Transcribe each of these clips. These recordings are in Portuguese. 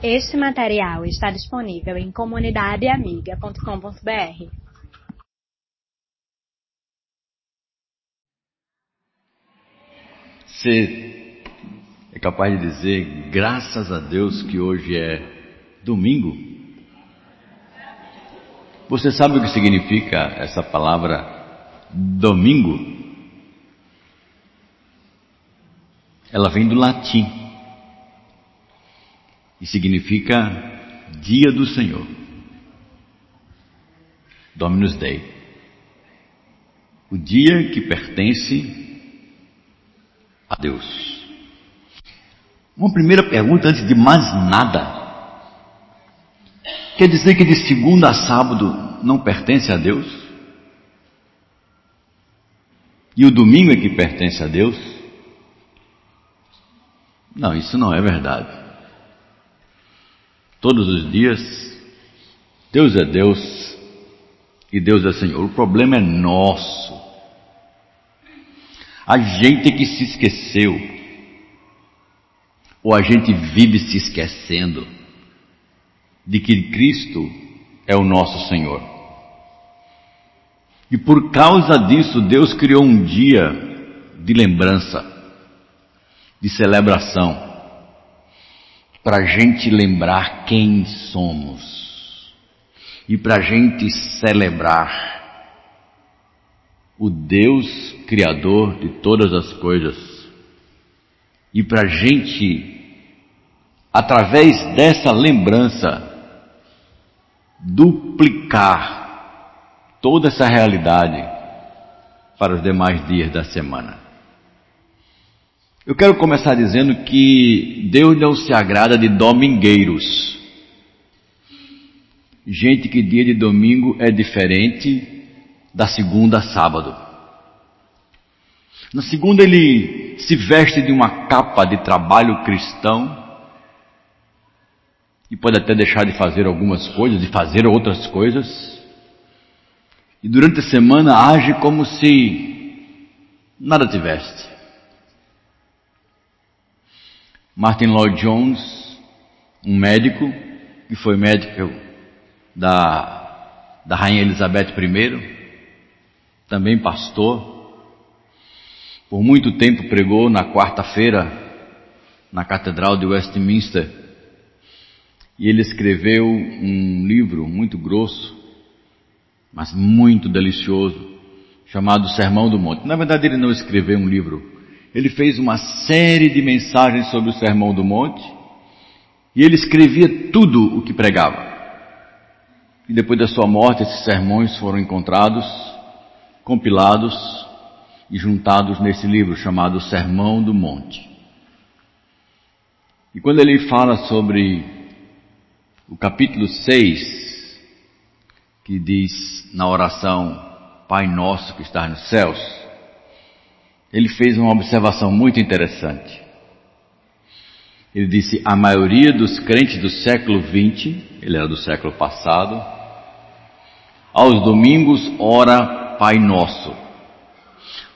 Este material está disponível em comunidadeamiga.com.br. Você é capaz de dizer, graças a Deus que hoje é domingo? Você sabe o que significa essa palavra domingo? Ela vem do latim e significa dia do Senhor. Dominus Dei. O dia que pertence a Deus. Uma primeira pergunta antes de mais nada. Quer dizer que de segunda a sábado não pertence a Deus? E o domingo é que pertence a Deus? Não, isso não é verdade. Todos os dias, Deus é Deus e Deus é Senhor. O problema é nosso. A gente que se esqueceu, ou a gente vive se esquecendo de que Cristo é o nosso Senhor. E por causa disso, Deus criou um dia de lembrança de celebração, para a gente lembrar quem somos e para a gente celebrar o Deus Criador de todas as coisas e para a gente, através dessa lembrança, duplicar toda essa realidade para os demais dias da semana. Eu quero começar dizendo que Deus não se agrada de domingueiros. Gente que dia de domingo é diferente da segunda a sábado. Na segunda ele se veste de uma capa de trabalho cristão e pode até deixar de fazer algumas coisas, de fazer outras coisas. E durante a semana age como se nada tivesse. Martin Lloyd Jones, um médico, que foi médico da, da Rainha Elizabeth I, também pastor, por muito tempo pregou na quarta-feira na Catedral de Westminster e ele escreveu um livro muito grosso, mas muito delicioso, chamado Sermão do Monte. Na verdade, ele não escreveu um livro, ele fez uma série de mensagens sobre o Sermão do Monte e ele escrevia tudo o que pregava. E depois da sua morte, esses sermões foram encontrados, compilados e juntados nesse livro chamado Sermão do Monte. E quando ele fala sobre o capítulo 6, que diz na oração Pai Nosso que está nos céus, ele fez uma observação muito interessante. Ele disse: a maioria dos crentes do século XX, ele era do século passado, aos domingos ora Pai Nosso,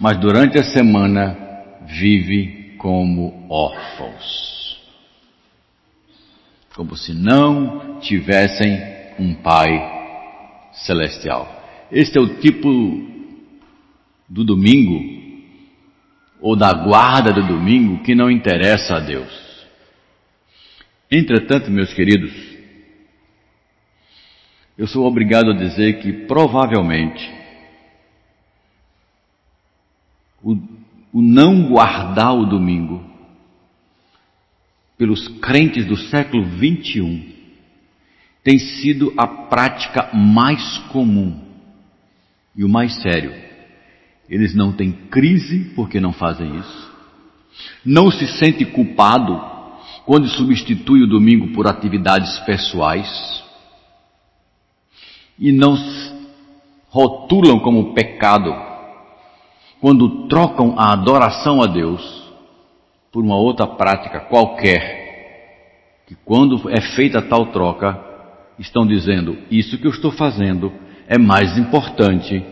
mas durante a semana vive como órfãos, como se não tivessem um Pai celestial. Este é o tipo do domingo ou da guarda do domingo que não interessa a Deus. Entretanto, meus queridos, eu sou obrigado a dizer que provavelmente o, o não guardar o domingo pelos crentes do século 21 tem sido a prática mais comum e o mais sério eles não têm crise porque não fazem isso. Não se sente culpado quando substitui o domingo por atividades pessoais. E não rotulam como pecado quando trocam a adoração a Deus por uma outra prática qualquer, que quando é feita tal troca, estão dizendo: Isso que eu estou fazendo é mais importante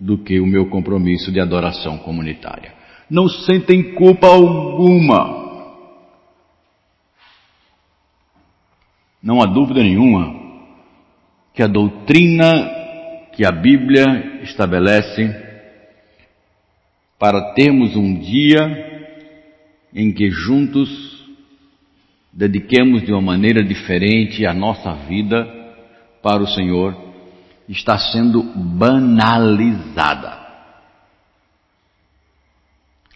do que o meu compromisso de adoração comunitária. Não sentem culpa alguma. Não há dúvida nenhuma que a doutrina que a Bíblia estabelece para termos um dia em que juntos dediquemos de uma maneira diferente a nossa vida para o Senhor, está sendo banalizada.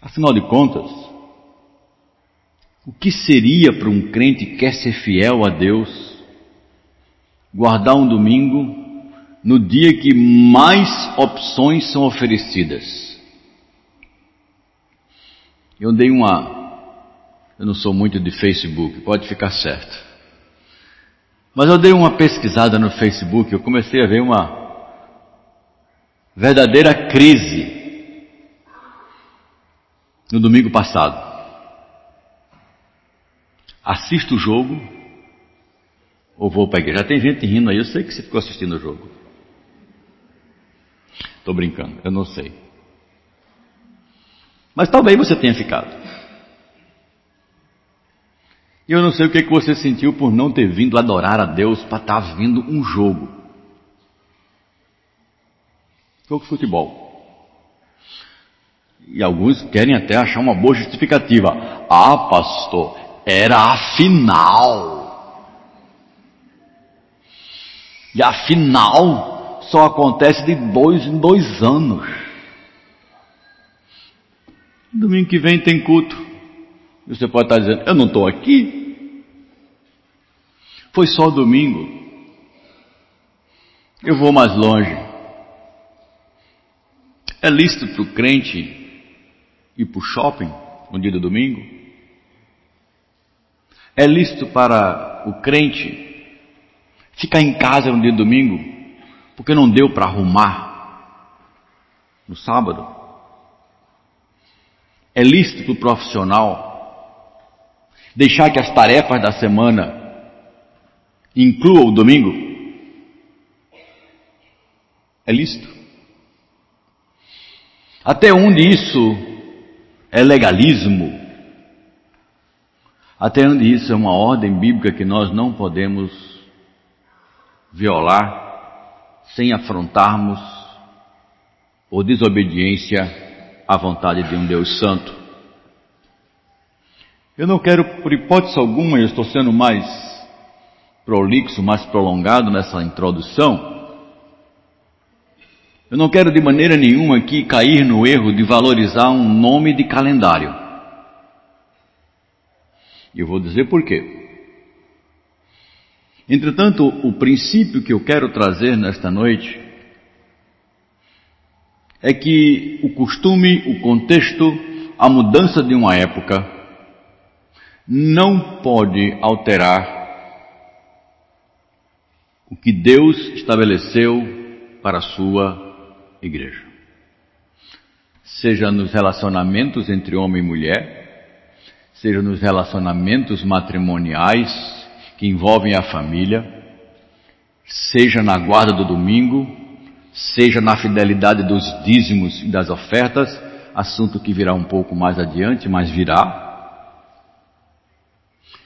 Afinal de contas, o que seria para um crente que quer ser fiel a Deus guardar um domingo no dia que mais opções são oferecidas? Eu dei uma eu não sou muito de Facebook, pode ficar certo. Mas eu dei uma pesquisada no Facebook, eu comecei a ver uma verdadeira crise no domingo passado. Assisto o jogo ou vou para a igreja? Já tem gente rindo aí, eu sei que você ficou assistindo o jogo. Estou brincando, eu não sei. Mas talvez você tenha ficado. Eu não sei o que, é que você sentiu por não ter vindo adorar a Deus para estar tá vindo um jogo. Jogo de futebol. E alguns querem até achar uma boa justificativa. Ah, pastor, era a final. E a final só acontece de dois em dois anos. Domingo que vem tem culto. Você pode estar dizendo, eu não estou aqui. Foi só domingo. Eu vou mais longe. É lícito para o crente ir para o shopping no dia do domingo? É lícito para o crente ficar em casa no dia do domingo porque não deu para arrumar no sábado? É lícito para o profissional Deixar que as tarefas da semana incluam o domingo? É lícito. Até onde isso é legalismo? Até onde isso é uma ordem bíblica que nós não podemos violar sem afrontarmos por desobediência à vontade de um Deus Santo? Eu não quero, por hipótese alguma, eu estou sendo mais prolixo, mais prolongado nessa introdução. Eu não quero de maneira nenhuma aqui cair no erro de valorizar um nome de calendário. E eu vou dizer por quê. Entretanto, o princípio que eu quero trazer nesta noite é que o costume, o contexto, a mudança de uma época não pode alterar o que Deus estabeleceu para a sua igreja. Seja nos relacionamentos entre homem e mulher, seja nos relacionamentos matrimoniais que envolvem a família, seja na guarda do domingo, seja na fidelidade dos dízimos e das ofertas, assunto que virá um pouco mais adiante, mas virá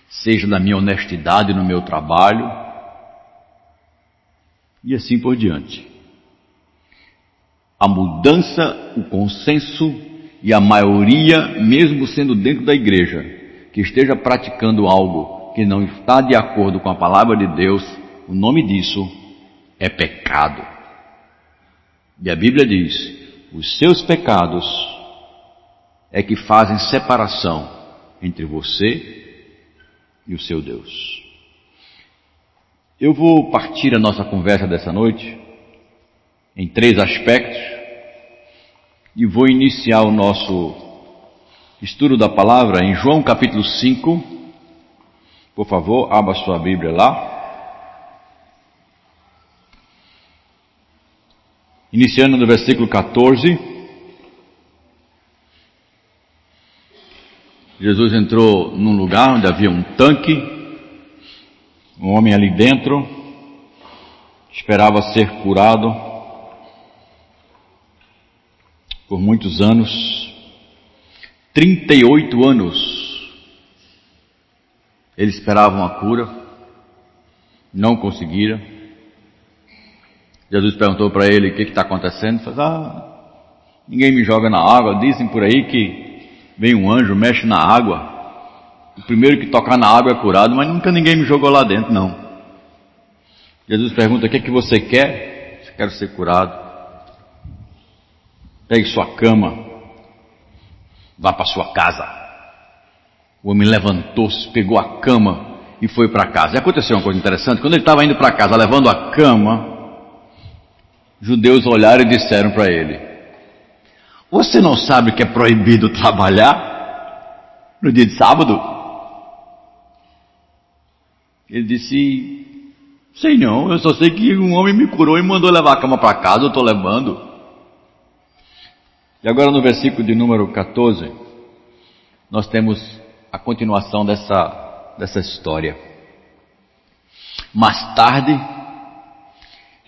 seja da minha honestidade no meu trabalho, e assim por diante. A mudança, o consenso e a maioria, mesmo sendo dentro da igreja, que esteja praticando algo que não está de acordo com a palavra de Deus, o nome disso é pecado. E a Bíblia diz: os seus pecados é que fazem separação entre você e o seu Deus. Eu vou partir a nossa conversa dessa noite em três aspectos e vou iniciar o nosso estudo da palavra em João capítulo 5. Por favor, abra sua Bíblia lá. Iniciando no versículo 14. Jesus entrou num lugar onde havia um tanque, um homem ali dentro, esperava ser curado por muitos anos 38 anos ele esperava uma cura, Não conseguiram. Jesus perguntou para ele o que está acontecendo. Ele falou, ah, ninguém me joga na água. Dizem por aí que vem um anjo, mexe na água. O primeiro que tocar na água é curado, mas nunca ninguém me jogou lá dentro, não. Jesus pergunta: o que é que você quer? Eu quero ser curado. Pegue sua cama, vá para sua casa. O homem levantou-se, pegou a cama e foi para casa. E aconteceu uma coisa interessante: quando ele estava indo para casa levando a cama, judeus olharam e disseram para ele: Você não sabe que é proibido trabalhar no dia de sábado? Ele disse: Sei não, eu só sei que um homem me curou e mandou levar a cama para casa, eu estou levando. E agora no versículo de número 14, nós temos a continuação dessa, dessa história. Mais tarde,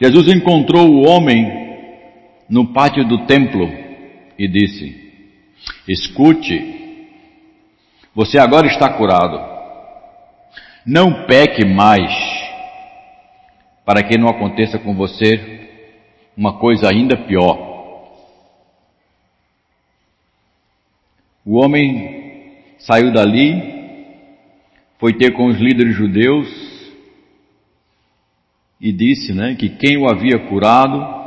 Jesus encontrou o homem no pátio do templo e disse: Escute, você agora está curado não peque mais, para que não aconteça com você uma coisa ainda pior. O homem saiu dali, foi ter com os líderes judeus e disse né, que quem o havia curado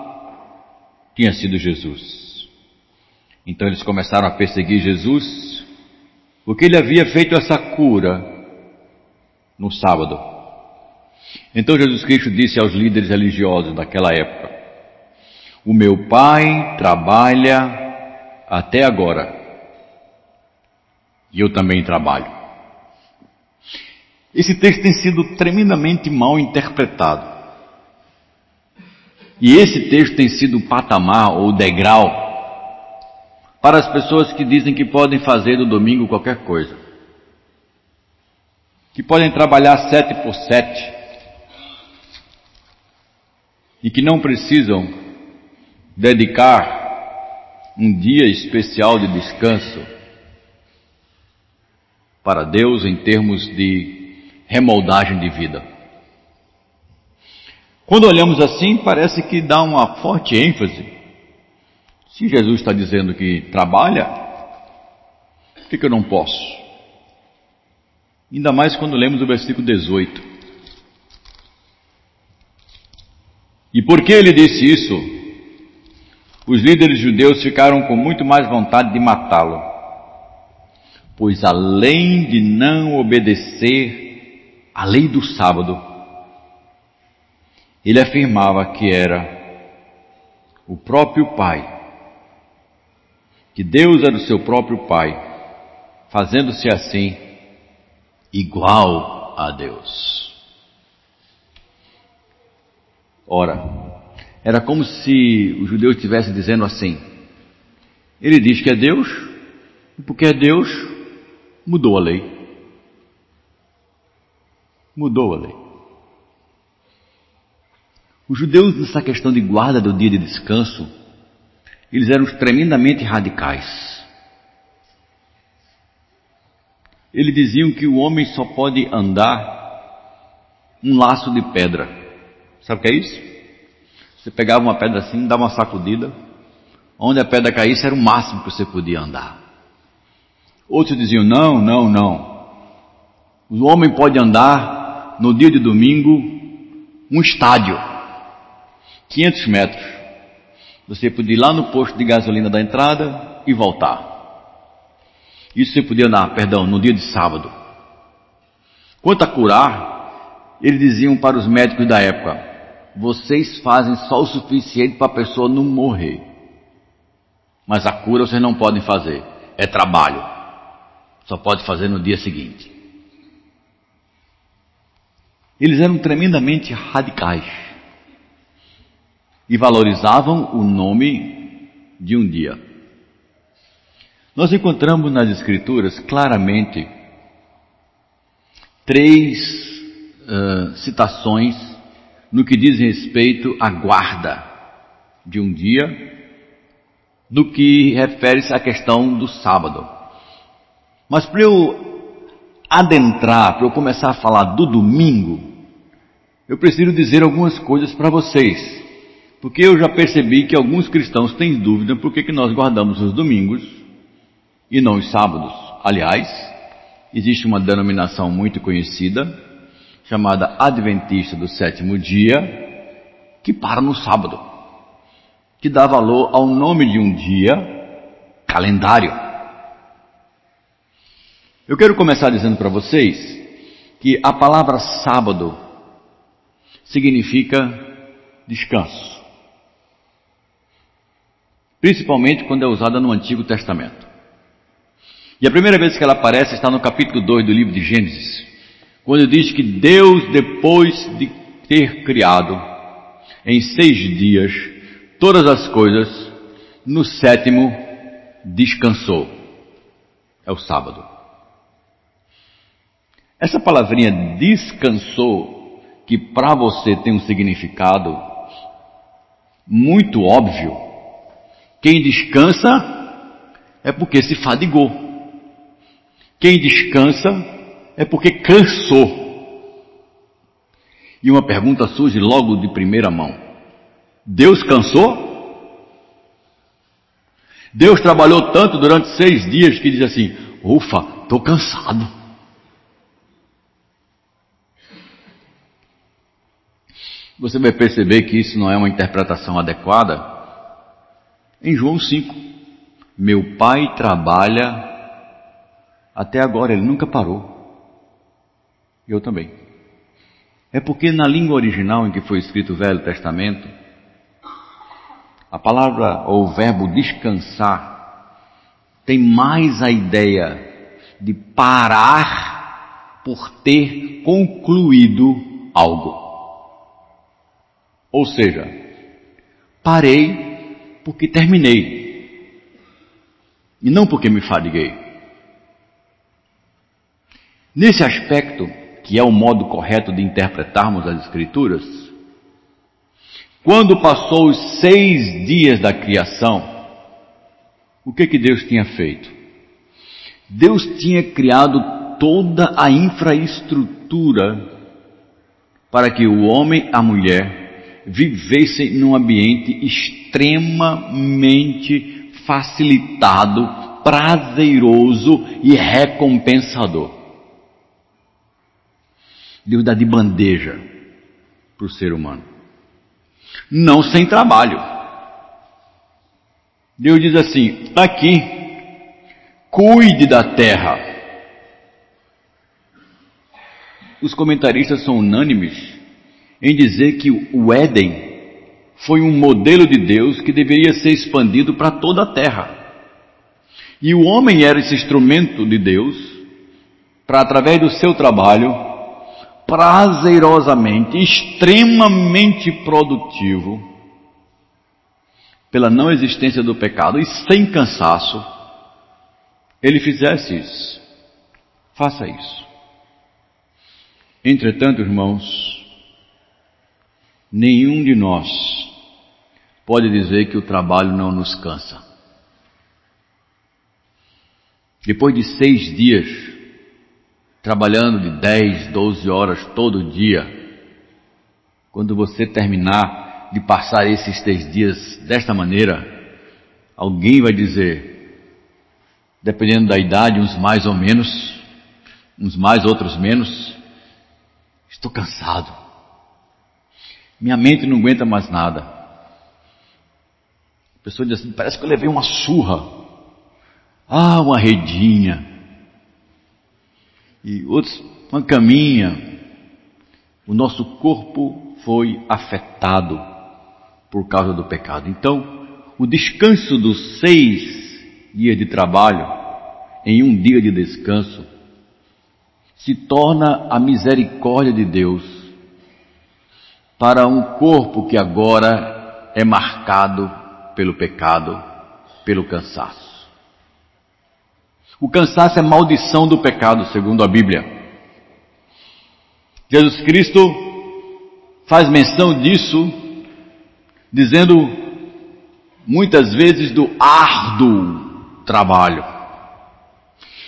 tinha sido Jesus. Então eles começaram a perseguir Jesus, porque ele havia feito essa cura no sábado. Então Jesus Cristo disse aos líderes religiosos daquela época: O meu Pai trabalha até agora, e eu também trabalho. Esse texto tem sido tremendamente mal interpretado. E esse texto tem sido o patamar ou degrau para as pessoas que dizem que podem fazer do domingo qualquer coisa que podem trabalhar sete por sete e que não precisam dedicar um dia especial de descanso para Deus em termos de remoldagem de vida. Quando olhamos assim, parece que dá uma forte ênfase. Se Jesus está dizendo que trabalha, por que, que eu não posso? Ainda mais quando lemos o versículo 18. E por que ele disse isso? Os líderes judeus ficaram com muito mais vontade de matá-lo, pois além de não obedecer à lei do sábado, ele afirmava que era o próprio Pai, que Deus era o seu próprio Pai, fazendo-se assim igual a Deus. Ora, era como se o judeu estivesse dizendo assim: ele diz que é Deus, e porque é Deus, mudou a lei. Mudou a lei. Os judeus, nessa questão de guarda do dia de descanso, eles eram tremendamente radicais. Eles diziam que o homem só pode andar um laço de pedra. Sabe o que é isso? Você pegava uma pedra assim, dava uma sacudida, onde a pedra caísse era o máximo que você podia andar. Outros diziam: não, não, não. O homem pode andar no dia de domingo um estádio, 500 metros. Você podia ir lá no posto de gasolina da entrada e voltar. Isso você podia dar, perdão, no dia de sábado. Quanto a curar, eles diziam para os médicos da época: vocês fazem só o suficiente para a pessoa não morrer. Mas a cura vocês não podem fazer. É trabalho. Só pode fazer no dia seguinte. Eles eram tremendamente radicais e valorizavam o nome de um dia. Nós encontramos nas Escrituras claramente três uh, citações no que diz respeito à guarda de um dia, no que refere-se à questão do sábado. Mas para eu adentrar, para eu começar a falar do domingo, eu preciso dizer algumas coisas para vocês. Porque eu já percebi que alguns cristãos têm dúvida por que, que nós guardamos os domingos e não os sábados. Aliás, existe uma denominação muito conhecida, chamada Adventista do Sétimo Dia, que para no sábado, que dá valor ao nome de um dia, calendário. Eu quero começar dizendo para vocês que a palavra sábado significa descanso principalmente quando é usada no Antigo Testamento. E a primeira vez que ela aparece está no capítulo 2 do livro de Gênesis, quando diz que Deus, depois de ter criado em seis dias todas as coisas, no sétimo descansou. É o sábado. Essa palavrinha descansou, que para você tem um significado muito óbvio, quem descansa é porque se fadigou. Quem descansa é porque cansou. E uma pergunta surge logo de primeira mão: Deus cansou? Deus trabalhou tanto durante seis dias que diz assim: ufa, estou cansado. Você vai perceber que isso não é uma interpretação adequada em João 5, meu pai trabalha até agora, ele nunca parou. Eu também. É porque na língua original em que foi escrito o Velho Testamento, a palavra ou o verbo descansar tem mais a ideia de parar por ter concluído algo. Ou seja, parei porque terminei. E não porque me fadiguei. Nesse aspecto, que é o modo correto de interpretarmos as Escrituras, quando passou os seis dias da criação, o que que Deus tinha feito? Deus tinha criado toda a infraestrutura para que o homem a mulher vivessem num ambiente extremamente facilitado, prazeroso e recompensador. Deus dá de bandeja para o ser humano. Não sem trabalho. Deus diz assim: aqui, cuide da terra. Os comentaristas são unânimes em dizer que o Éden foi um modelo de Deus que deveria ser expandido para toda a terra. E o homem era esse instrumento de Deus para, através do seu trabalho, prazerosamente, extremamente produtivo, pela não existência do pecado e sem cansaço, ele fizesse isso. Faça isso. Entretanto, irmãos, Nenhum de nós pode dizer que o trabalho não nos cansa. Depois de seis dias, trabalhando de 10, 12 horas todo dia, quando você terminar de passar esses três dias desta maneira, alguém vai dizer, dependendo da idade, uns mais ou menos, uns mais, outros menos, estou cansado. Minha mente não aguenta mais nada. A pessoa diz assim: parece que eu levei uma surra. Ah, uma redinha. E outros, uma caminha. O nosso corpo foi afetado por causa do pecado. Então, o descanso dos seis dias de trabalho, em um dia de descanso, se torna a misericórdia de Deus para um corpo que agora é marcado pelo pecado, pelo cansaço. O cansaço é maldição do pecado, segundo a Bíblia. Jesus Cristo faz menção disso, dizendo muitas vezes do árduo trabalho.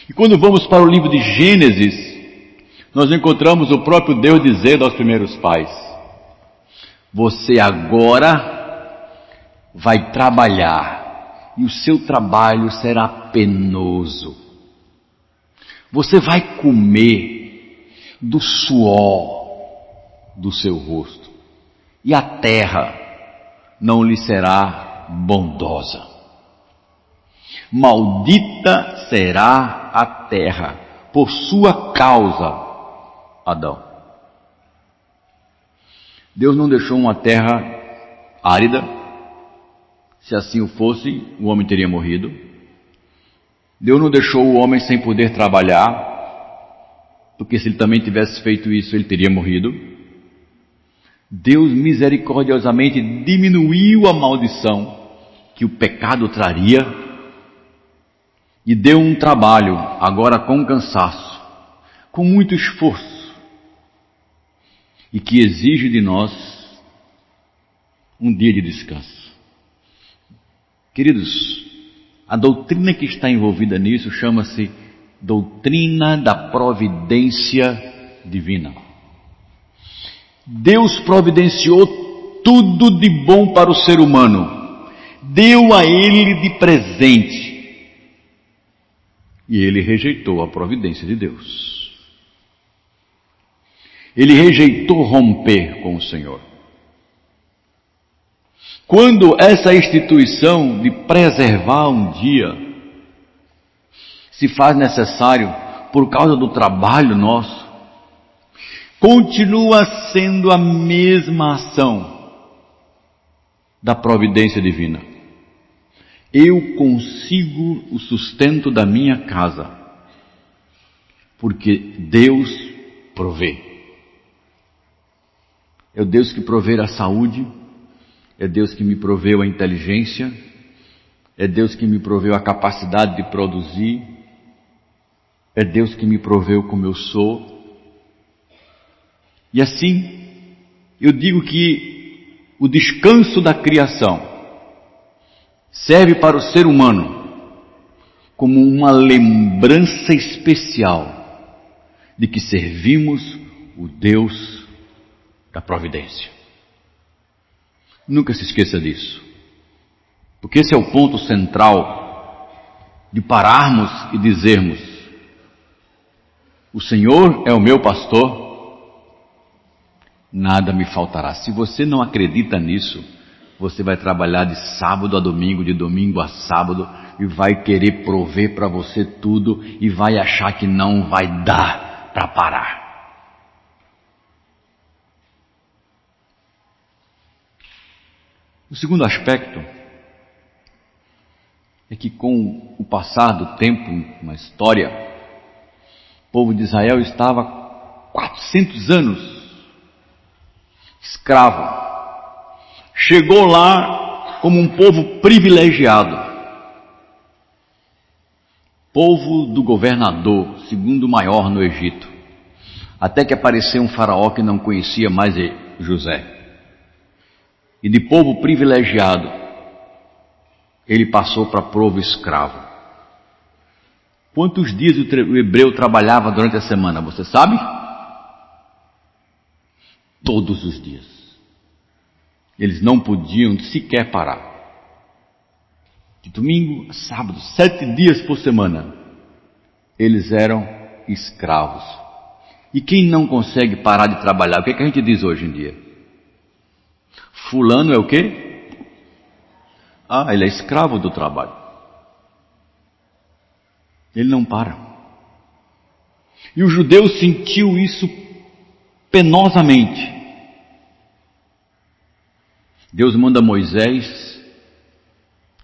E quando vamos para o livro de Gênesis, nós encontramos o próprio Deus dizendo aos primeiros pais: Você agora vai trabalhar e o seu trabalho será penoso. Você vai comer do suor do seu rosto e a terra não lhe será bondosa. Maldita será a terra por sua causa Adão. Deus não deixou uma terra árida. Se assim o fosse, o homem teria morrido. Deus não deixou o homem sem poder trabalhar, porque se ele também tivesse feito isso, ele teria morrido. Deus misericordiosamente diminuiu a maldição que o pecado traria e deu um trabalho, agora com cansaço, com muito esforço, e que exige de nós um dia de descanso. Queridos, a doutrina que está envolvida nisso chama-se doutrina da providência divina. Deus providenciou tudo de bom para o ser humano, deu a ele de presente. E ele rejeitou a providência de Deus. Ele rejeitou romper com o Senhor. Quando essa instituição de preservar um dia se faz necessário por causa do trabalho nosso, continua sendo a mesma ação da providência divina. Eu consigo o sustento da minha casa, porque Deus provê. É o Deus que provê a saúde, é Deus que me proveu a inteligência, é Deus que me proveu a capacidade de produzir, é Deus que me proveu como eu sou. E assim, eu digo que o descanso da criação serve para o ser humano como uma lembrança especial de que servimos o Deus da providência. Nunca se esqueça disso. Porque esse é o ponto central de pararmos e dizermos: O Senhor é o meu pastor, nada me faltará. Se você não acredita nisso, você vai trabalhar de sábado a domingo, de domingo a sábado, e vai querer prover para você tudo e vai achar que não vai dar para parar. O segundo aspecto é que com o passar do tempo na história, o povo de Israel estava 400 anos escravo. Chegou lá como um povo privilegiado. Povo do governador, segundo maior no Egito. Até que apareceu um faraó que não conhecia mais José e de povo privilegiado, ele passou para povo escravo. Quantos dias o hebreu trabalhava durante a semana, você sabe? Todos os dias. Eles não podiam sequer parar. De domingo a sábado, sete dias por semana, eles eram escravos. E quem não consegue parar de trabalhar, o que, é que a gente diz hoje em dia? Fulano é o quê? Ah, ele é escravo do trabalho. Ele não para. E o judeu sentiu isso penosamente. Deus manda Moisés,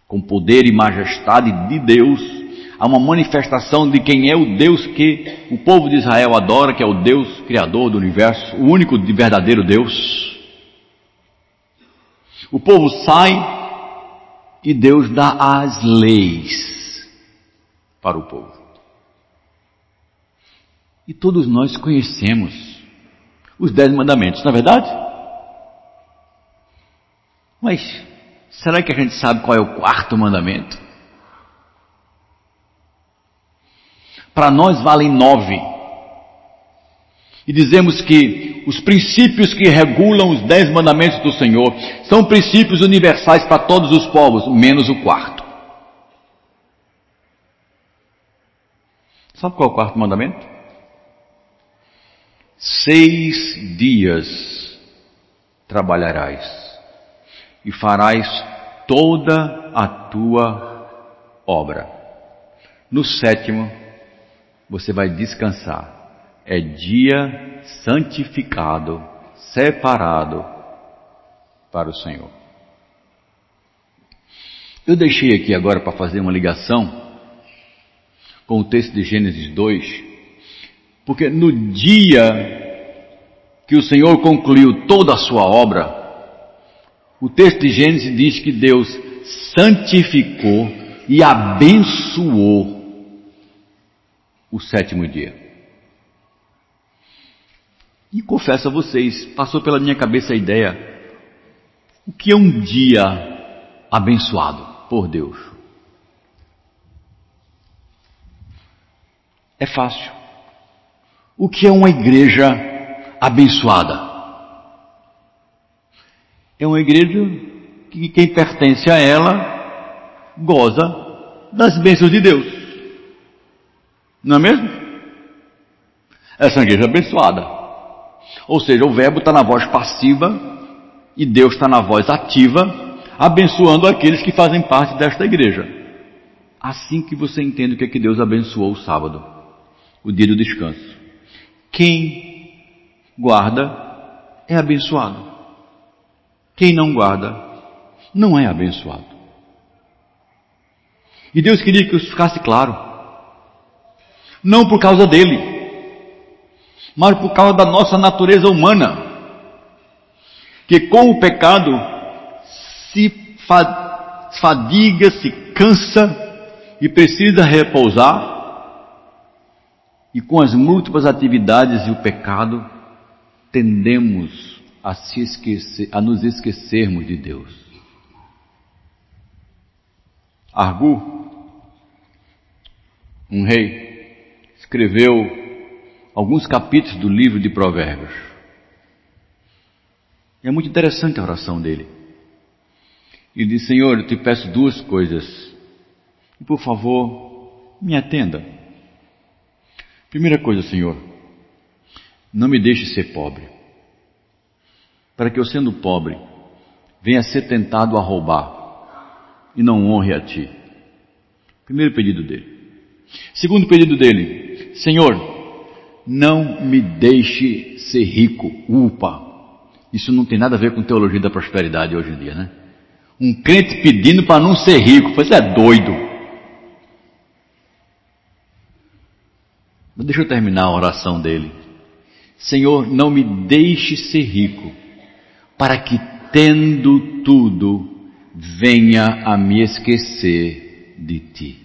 com poder e majestade de Deus, a uma manifestação de quem é o Deus que o povo de Israel adora, que é o Deus Criador do universo, o único de verdadeiro Deus. O povo sai e Deus dá as leis para o povo. E todos nós conhecemos os dez mandamentos, não é verdade? Mas será que a gente sabe qual é o quarto mandamento? Para nós valem nove. E dizemos que os princípios que regulam os dez mandamentos do Senhor são princípios universais para todos os povos, menos o quarto. Sabe qual é o quarto mandamento? Seis dias trabalharás e farás toda a tua obra. No sétimo, você vai descansar. É dia santificado, separado para o Senhor. Eu deixei aqui agora para fazer uma ligação com o texto de Gênesis 2, porque no dia que o Senhor concluiu toda a sua obra, o texto de Gênesis diz que Deus santificou e abençoou o sétimo dia. E confesso a vocês, passou pela minha cabeça a ideia, o que é um dia abençoado por Deus? É fácil. O que é uma igreja abençoada? É uma igreja que quem pertence a ela goza das bênçãos de Deus. Não é mesmo? Essa é uma igreja abençoada. Ou seja, o verbo está na voz passiva e Deus está na voz ativa, abençoando aqueles que fazem parte desta igreja. Assim que você entende o que é que Deus abençoou o sábado o dia do descanso. Quem guarda é abençoado. Quem não guarda não é abençoado. E Deus queria que isso ficasse claro. Não por causa dele, mas por causa da nossa natureza humana. Que com o pecado se fadiga, se cansa e precisa repousar e com as múltiplas atividades e o pecado, tendemos a, se esquecer, a nos esquecermos de Deus. Argu, um rei, escreveu alguns capítulos do livro de Provérbios. E é muito interessante a oração dele. Ele diz: Senhor, eu te peço duas coisas. E por favor, me atenda. Primeira coisa, Senhor, não me deixe ser pobre, para que eu, sendo pobre, venha ser tentado a roubar e não honre a Ti. Primeiro pedido dele. Segundo pedido dele, Senhor, não me deixe ser rico. Upa! Isso não tem nada a ver com teologia da prosperidade hoje em dia, né? Um crente pedindo para não ser rico, você é doido. Deixa eu terminar a oração dele. Senhor, não me deixe ser rico, para que, tendo tudo, venha a me esquecer de ti.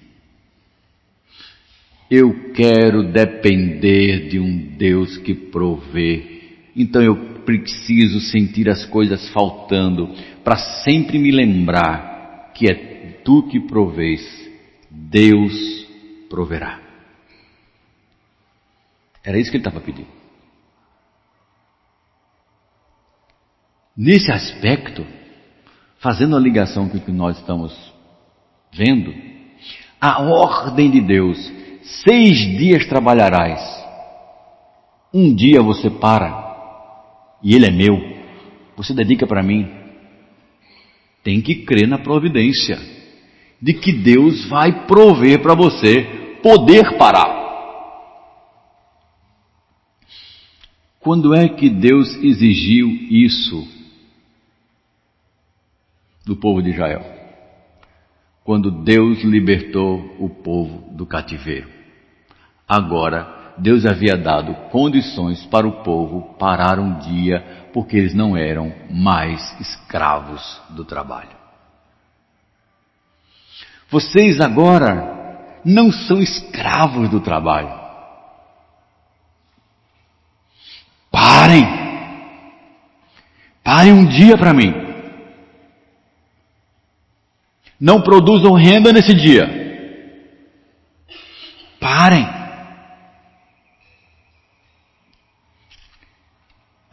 Eu quero depender de um Deus que provê, então eu preciso sentir as coisas faltando, para sempre me lembrar que é tu que provês, Deus proverá. Era isso que ele estava pedindo. Nesse aspecto, fazendo a ligação com o que nós estamos vendo, a ordem de Deus, seis dias trabalharás, um dia você para, e ele é meu, você dedica para mim, tem que crer na providência, de que Deus vai prover para você poder parar. Quando é que Deus exigiu isso do povo de Israel? Quando Deus libertou o povo do cativeiro. Agora, Deus havia dado condições para o povo parar um dia, porque eles não eram mais escravos do trabalho. Vocês agora não são escravos do trabalho. Parem. Parem um dia para mim. Não produzam renda nesse dia. Parem.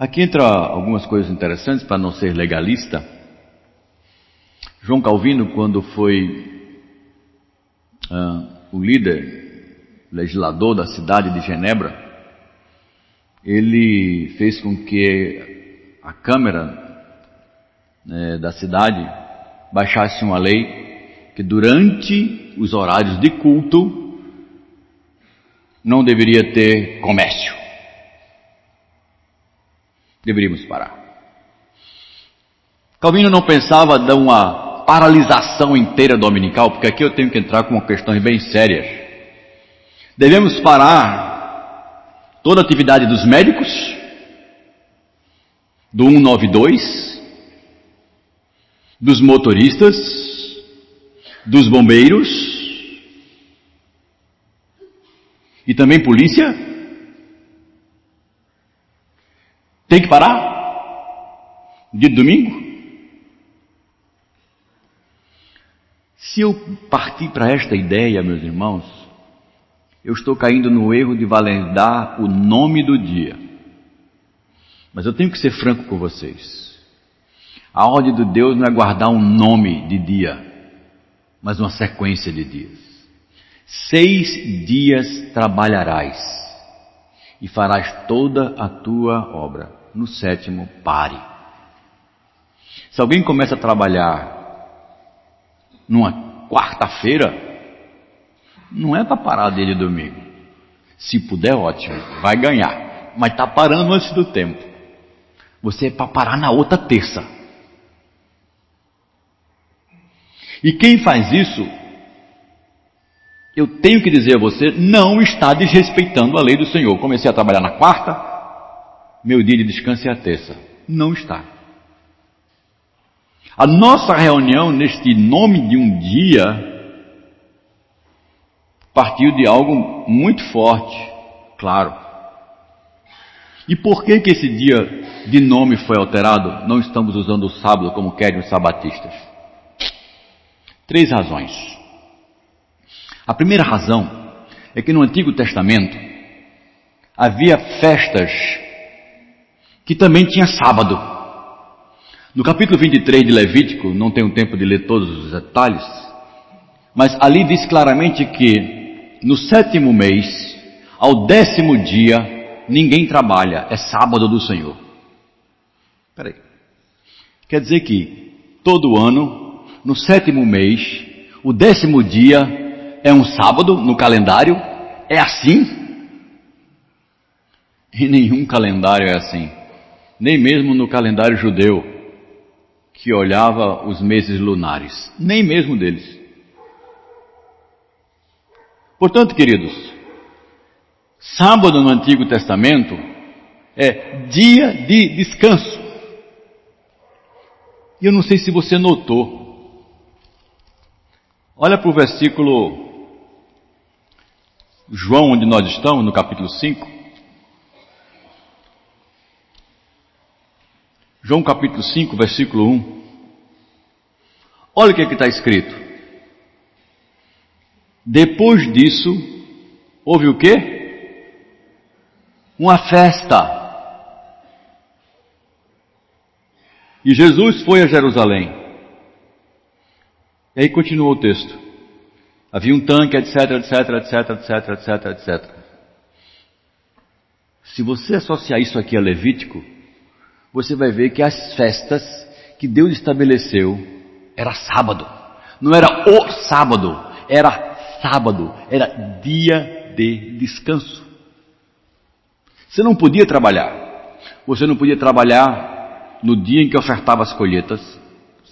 Aqui entra algumas coisas interessantes para não ser legalista. João Calvino, quando foi uh, o líder, legislador da cidade de Genebra, ele fez com que a Câmara né, da cidade baixasse uma lei que durante os horários de culto não deveria ter comércio deveríamos parar. Calvino não pensava dar uma paralisação inteira dominical, porque aqui eu tenho que entrar com questões bem sérias. Devemos parar toda a atividade dos médicos, do 192, dos motoristas, dos bombeiros e também polícia Tem que parar? De domingo? Se eu partir para esta ideia, meus irmãos, eu estou caindo no erro de validar o nome do dia. Mas eu tenho que ser franco com vocês. A ordem de Deus não é guardar um nome de dia, mas uma sequência de dias. Seis dias trabalharás e farás toda a tua obra no sétimo, pare. Se alguém começa a trabalhar numa quarta-feira, não é para parar dele domingo. Se puder, ótimo, vai ganhar. Mas está parando antes do tempo. Você é para parar na outra terça. E quem faz isso, eu tenho que dizer a você, não está desrespeitando a lei do Senhor. Comecei a trabalhar na quarta, meu dia de descanso é a terça. Não está. A nossa reunião neste nome de um dia partiu de algo muito forte, claro. E por que que esse dia de nome foi alterado? Não estamos usando o sábado como querem os sabatistas. Três razões. A primeira razão é que no Antigo Testamento havia festas que também tinha sábado. No capítulo 23 de Levítico, não tenho tempo de ler todos os detalhes, mas ali diz claramente que no sétimo mês, ao décimo dia, ninguém trabalha, é sábado do Senhor. Peraí. Quer dizer que todo ano, no sétimo mês, o décimo dia é um sábado no calendário? É assim? E nenhum calendário é assim nem mesmo no calendário judeu, que olhava os meses lunares, nem mesmo deles. Portanto, queridos, sábado no Antigo Testamento é dia de descanso. E eu não sei se você notou. Olha para o versículo João, onde nós estamos, no capítulo 5. João capítulo 5, versículo 1. Olha o que é está escrito. Depois disso, houve o quê? Uma festa. E Jesus foi a Jerusalém. E aí continuou o texto. Havia um tanque, etc, etc, etc, etc, etc, etc. Se você associar isso aqui a Levítico, você vai ver que as festas que Deus estabeleceu era sábado. Não era o sábado, era sábado, era dia de descanso. Você não podia trabalhar. Você não podia trabalhar no dia em que ofertava as colheitas,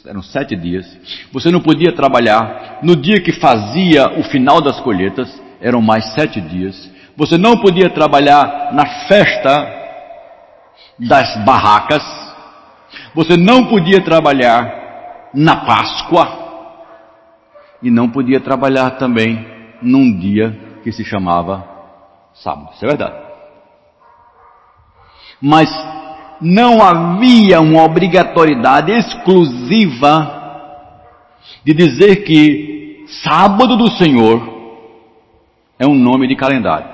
eram sete dias. Você não podia trabalhar no dia que fazia o final das colheitas, eram mais sete dias. Você não podia trabalhar na festa das barracas, você não podia trabalhar na Páscoa e não podia trabalhar também num dia que se chamava sábado. Isso é verdade. Mas não havia uma obrigatoriedade exclusiva de dizer que sábado do Senhor é um nome de calendário.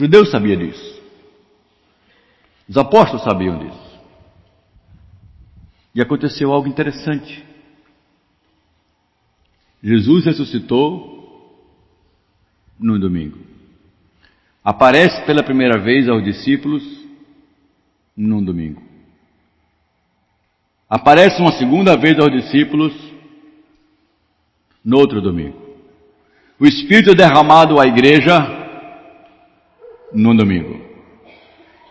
O judeu sabia disso. Os apóstolos sabiam disso. E aconteceu algo interessante. Jesus ressuscitou no domingo. Aparece pela primeira vez aos discípulos num domingo. Aparece uma segunda vez aos discípulos no outro domingo. O Espírito é derramado à igreja no domingo.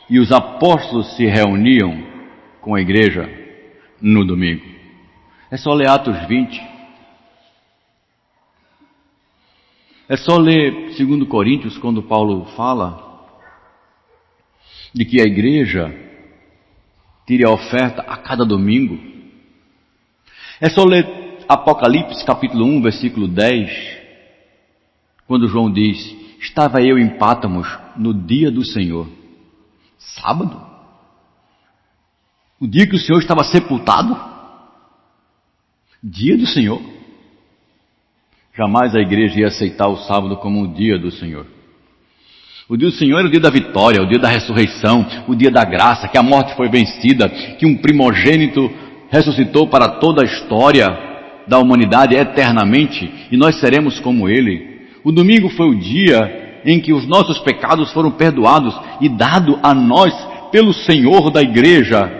E os apóstolos se reuniam com a igreja no domingo. É só ler Atos 20. É só ler 2 Coríntios, quando Paulo fala de que a igreja tire a oferta a cada domingo. É só ler Apocalipse capítulo 1, versículo 10, quando João diz: Estava eu em Pátamos no dia do Senhor. Sábado? O dia que o Senhor estava sepultado? Dia do Senhor. Jamais a igreja ia aceitar o sábado como o dia do Senhor. O dia do Senhor é o dia da vitória, o dia da ressurreição, o dia da graça, que a morte foi vencida, que um primogênito ressuscitou para toda a história da humanidade eternamente e nós seremos como ele. O domingo foi o dia em que os nossos pecados foram perdoados e dado a nós pelo Senhor da igreja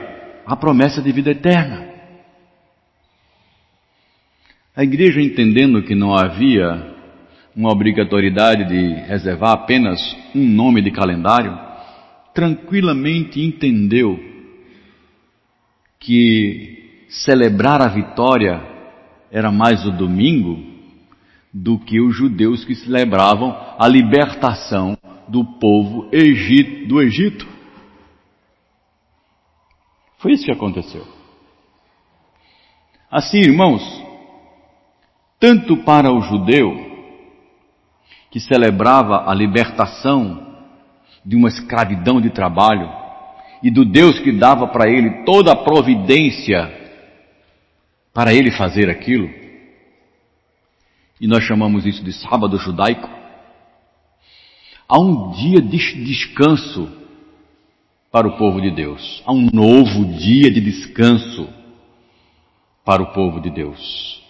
a promessa de vida eterna. A igreja, entendendo que não havia uma obrigatoriedade de reservar apenas um nome de calendário, tranquilamente entendeu que celebrar a vitória era mais o domingo do que os judeus que celebravam a libertação do povo do Egito. Foi isso que aconteceu. Assim, irmãos, tanto para o judeu, que celebrava a libertação de uma escravidão de trabalho, e do Deus que dava para ele toda a providência para ele fazer aquilo, e nós chamamos isso de sábado judaico, há um dia de descanso para o povo de Deus, há um novo dia de descanso para o povo de Deus.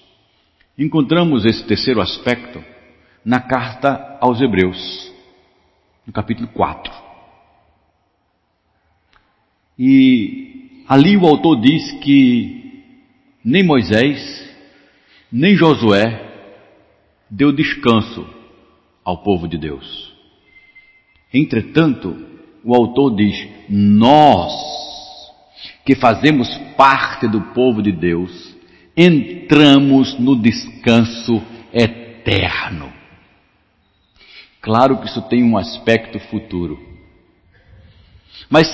Encontramos esse terceiro aspecto na carta aos Hebreus, no capítulo 4. E ali o autor diz que nem Moisés, nem Josué deu descanso ao povo de Deus. Entretanto, o autor diz: Nós, que fazemos parte do povo de Deus, entramos no descanso eterno. Claro que isso tem um aspecto futuro. Mas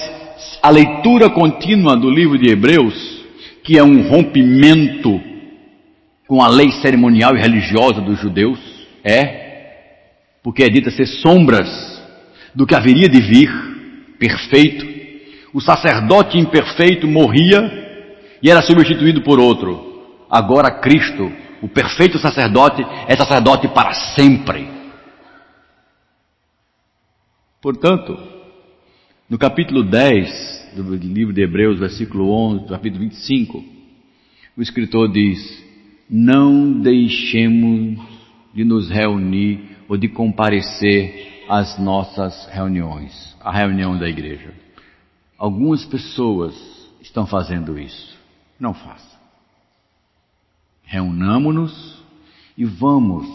a leitura contínua do livro de Hebreus, que é um rompimento com a lei cerimonial e religiosa dos judeus, é, porque é dita ser sombras do que haveria de vir, perfeito. O sacerdote imperfeito morria e era substituído por outro. Agora Cristo, o perfeito sacerdote, é sacerdote para sempre. Portanto, no capítulo 10 do livro de Hebreus, versículo 11, capítulo 25, o escritor diz: Não deixemos de nos reunir ou de comparecer às nossas reuniões, à reunião da igreja. Algumas pessoas estão fazendo isso. Não façam reunamos-nos e vamos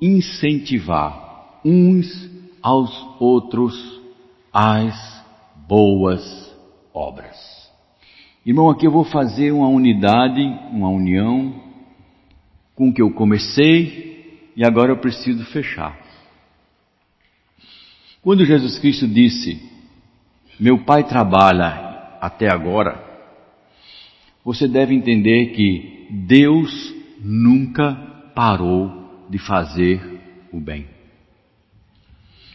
incentivar uns aos outros as boas obras. Irmão, aqui eu vou fazer uma unidade, uma união com que eu comecei e agora eu preciso fechar. Quando Jesus Cristo disse: Meu Pai trabalha até agora, você deve entender que Deus nunca parou de fazer o bem.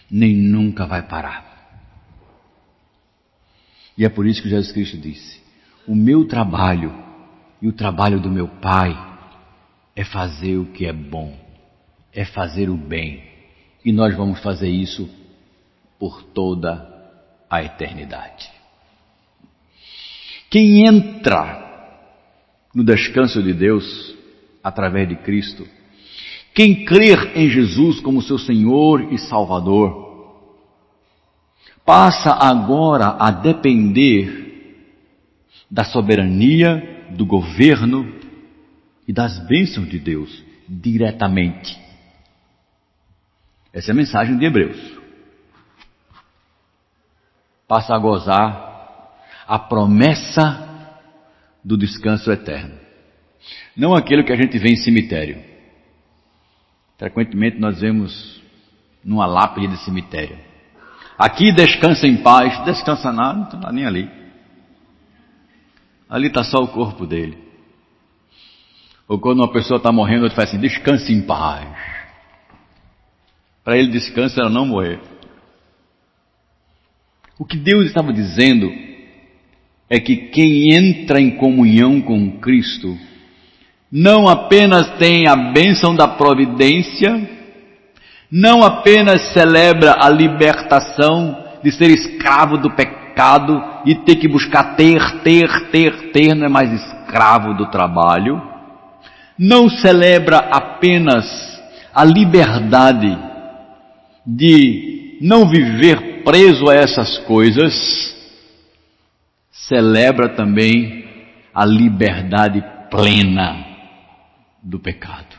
Nem nunca vai parar. E é por isso que Jesus Cristo disse: O meu trabalho e o trabalho do meu Pai é fazer o que é bom, é fazer o bem. E nós vamos fazer isso por toda a eternidade. Quem entra no descanso de Deus através de Cristo, quem crer em Jesus como seu Senhor e Salvador, passa agora a depender da soberania, do governo e das bênçãos de Deus diretamente. Essa é a mensagem de Hebreus. Passa a gozar a promessa do descanso eterno. Não aquilo que a gente vê em cemitério. Frequentemente nós vemos numa lápide de cemitério. Aqui descansa em paz, descansa nada, não está nem ali. Ali está só o corpo dele. Ou quando uma pessoa está morrendo, ele faz assim, descanse em paz. Para ele descanso era não morrer. O que Deus estava dizendo é que quem entra em comunhão com Cristo não apenas tem a bênção da providência, não apenas celebra a libertação de ser escravo do pecado e ter que buscar ter, ter, ter, ter, não é mais escravo do trabalho, não celebra apenas a liberdade de não viver preso a essas coisas, celebra também a liberdade plena do pecado.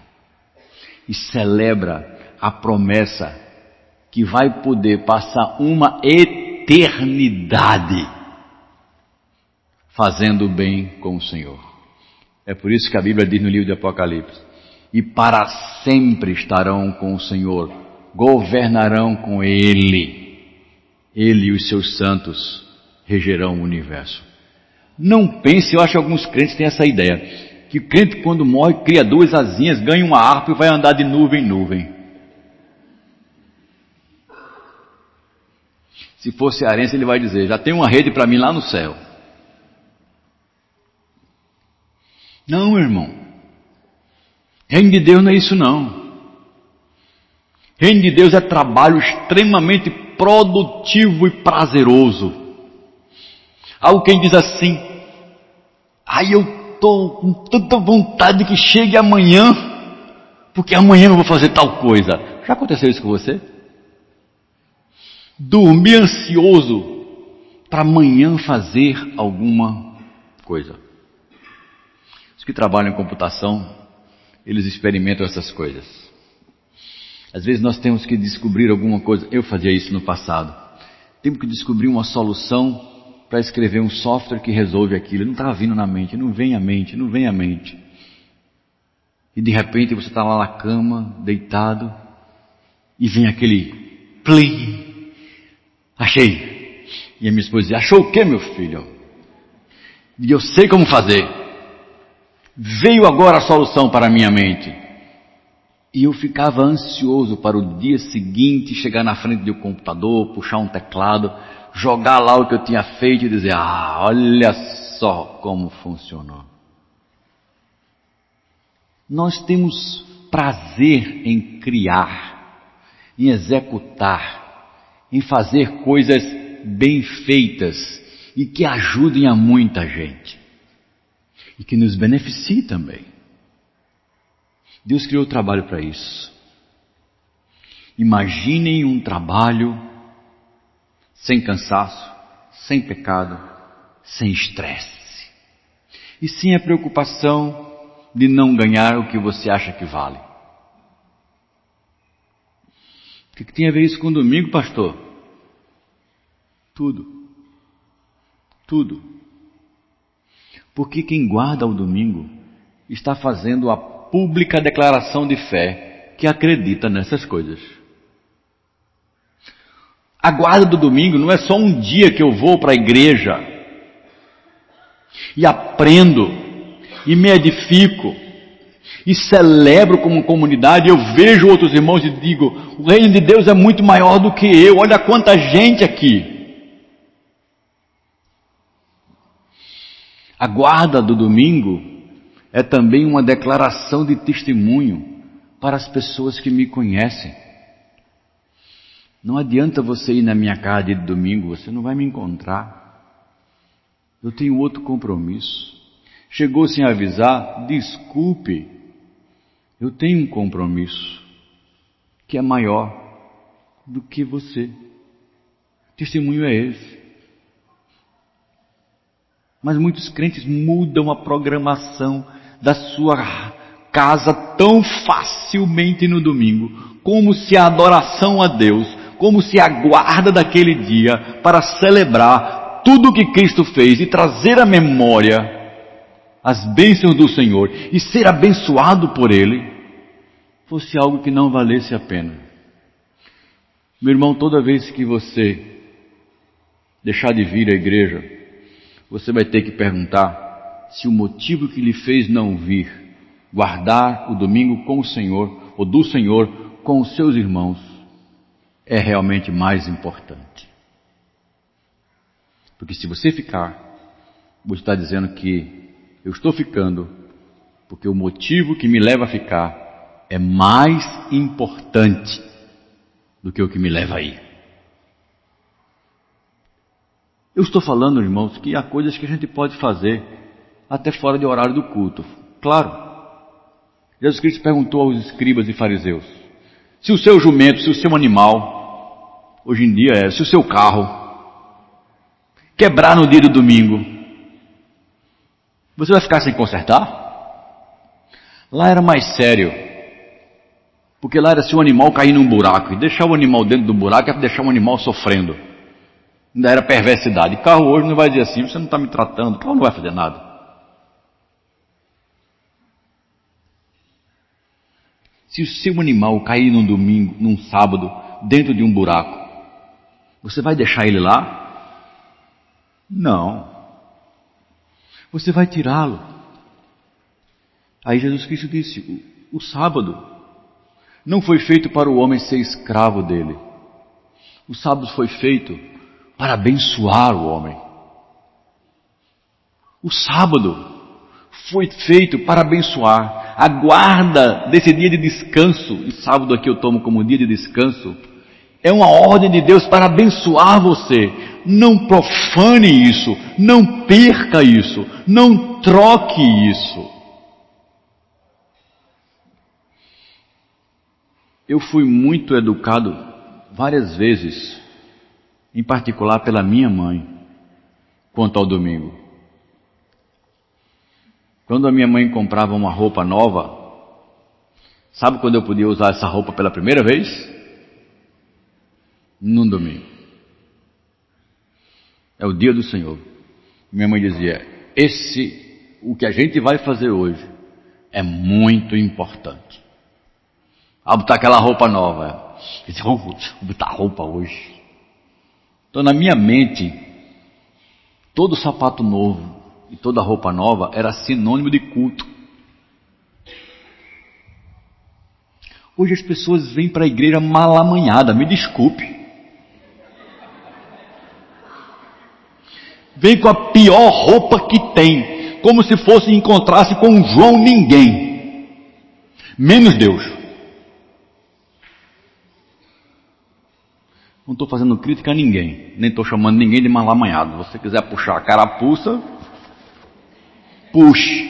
E celebra a promessa que vai poder passar uma eternidade fazendo bem com o Senhor. É por isso que a Bíblia diz no livro de Apocalipse: e para sempre estarão com o Senhor, governarão com Ele, Ele e os seus santos regerão o universo. Não pense, eu acho que alguns crentes têm essa ideia que o crente quando morre cria duas asinhas, ganha uma harpa e vai andar de nuvem em nuvem. Se for cearense, ele vai dizer: já tem uma rede para mim lá no céu. Não, irmão. Reino de Deus não é isso não. Reino de Deus é trabalho extremamente produtivo e prazeroso. Alguém diz assim: ai eu estou com tanta vontade que chegue amanhã, porque amanhã eu vou fazer tal coisa. Já aconteceu isso com você? Dormir ansioso para amanhã fazer alguma coisa. Os que trabalham em computação, eles experimentam essas coisas. Às vezes nós temos que descobrir alguma coisa. Eu fazia isso no passado. Temos que descobrir uma solução para escrever um software que resolve aquilo. Não estava vindo na mente, não vem à mente, não vem à mente. E de repente você está lá na cama, deitado, e vem aquele plim. Achei. E a minha esposa dizia, achou o que meu filho? E eu sei como fazer. Veio agora a solução para a minha mente. E eu ficava ansioso para o dia seguinte chegar na frente do computador, puxar um teclado, jogar lá o que eu tinha feito e dizer: Ah, olha só como funcionou. Nós temos prazer em criar, em executar, em fazer coisas bem feitas e que ajudem a muita gente e que nos beneficiem também. Deus criou o trabalho para isso. Imaginem um trabalho sem cansaço, sem pecado, sem estresse. E sim a preocupação de não ganhar o que você acha que vale. O que, que tem a ver isso com domingo, pastor? Tudo. Tudo. Porque quem guarda o domingo está fazendo a pública declaração de fé que acredita nessas coisas. A guarda do domingo não é só um dia que eu vou para a igreja e aprendo e me edifico e celebro como comunidade. Eu vejo outros irmãos e digo: o reino de Deus é muito maior do que eu. Olha quanta gente aqui. A guarda do domingo é também uma declaração de testemunho para as pessoas que me conhecem. Não adianta você ir na minha casa de domingo, você não vai me encontrar. Eu tenho outro compromisso. Chegou sem avisar, desculpe. Eu tenho um compromisso que é maior do que você. Testemunho é esse. Mas muitos crentes mudam a programação da sua casa tão facilmente no domingo, como se a adoração a Deus, como se a guarda daquele dia para celebrar tudo o que Cristo fez e trazer à memória as bênçãos do Senhor e ser abençoado por Ele, fosse algo que não valesse a pena. Meu irmão, toda vez que você deixar de vir à igreja, você vai ter que perguntar se o motivo que lhe fez não vir, guardar o domingo com o Senhor, ou do Senhor com os seus irmãos, é realmente mais importante. Porque se você ficar, você está dizendo que eu estou ficando porque o motivo que me leva a ficar é mais importante do que o que me leva a ir. Eu estou falando, irmãos, que há coisas que a gente pode fazer até fora de horário do culto. Claro. Jesus Cristo perguntou aos escribas e fariseus: se o seu jumento, se o seu animal, hoje em dia é, se o seu carro quebrar no dia do domingo, você vai ficar sem consertar? Lá era mais sério. Porque lá era se o animal cair num buraco e deixar o animal dentro do buraco é deixar o animal sofrendo. Era perversidade. Carro hoje não vai dizer assim, você não está me tratando, carro não vai fazer nada. Se o seu animal cair num domingo, num sábado, dentro de um buraco, você vai deixar ele lá? Não. Você vai tirá-lo. Aí Jesus Cristo disse: o, o sábado não foi feito para o homem ser escravo dele. O sábado foi feito para abençoar o homem. O sábado foi feito para abençoar. A guarda desse dia de descanso, e sábado aqui eu tomo como dia de descanso, é uma ordem de Deus para abençoar você. Não profane isso, não perca isso, não troque isso. Eu fui muito educado várias vezes em particular pela minha mãe, quanto ao domingo. Quando a minha mãe comprava uma roupa nova, sabe quando eu podia usar essa roupa pela primeira vez? Num domingo. É o dia do Senhor. Minha mãe dizia: Esse, o que a gente vai fazer hoje, é muito importante. A botar aquela roupa nova. Vou botar roupa hoje. Então, na minha mente, todo sapato novo e toda roupa nova era sinônimo de culto. Hoje as pessoas vêm para a igreja malamanhada, me desculpe. Vem com a pior roupa que tem, como se fosse encontrar-se com um João ninguém, menos Deus. Não estou fazendo crítica a ninguém, nem estou chamando ninguém de malamanhado. Se você quiser puxar a carapuça, puxe.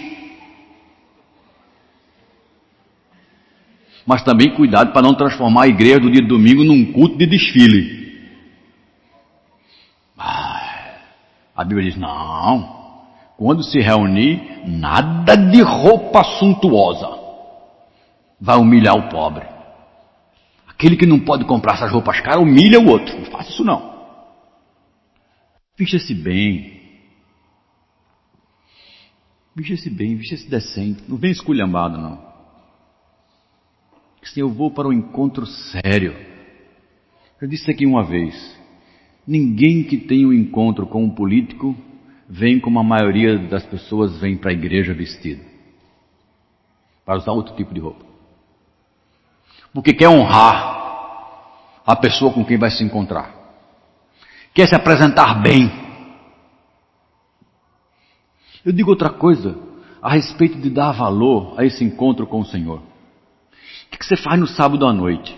Mas também cuidado para não transformar a igreja do dia de domingo num culto de desfile. Ah, a Bíblia diz: não, quando se reunir, nada de roupa suntuosa vai humilhar o pobre. Aquele que não pode comprar essas roupas caras humilha o outro. Não faça isso não. Vista-se bem. Vista-se bem, vista-se decente. Não vem esculhambado não. Assim, eu vou para um encontro sério. Eu disse aqui uma vez. Ninguém que tem um encontro com um político vem como a maioria das pessoas vem para a igreja vestido. Para usar outro tipo de roupa porque quer honrar a pessoa com quem vai se encontrar, quer se apresentar bem. Eu digo outra coisa a respeito de dar valor a esse encontro com o Senhor. O que você faz no sábado à noite?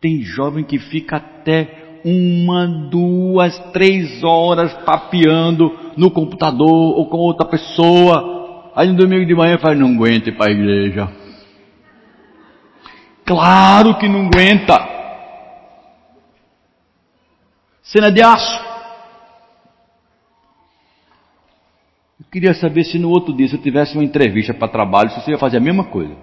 Tem jovem que fica até uma, duas, três horas papeando no computador ou com outra pessoa. Aí no domingo de manhã fala, não aguenta ir para a igreja. Claro que não aguenta. Cena de aço. Eu queria saber se no outro dia, se eu tivesse uma entrevista para trabalho, se você ia fazer a mesma coisa.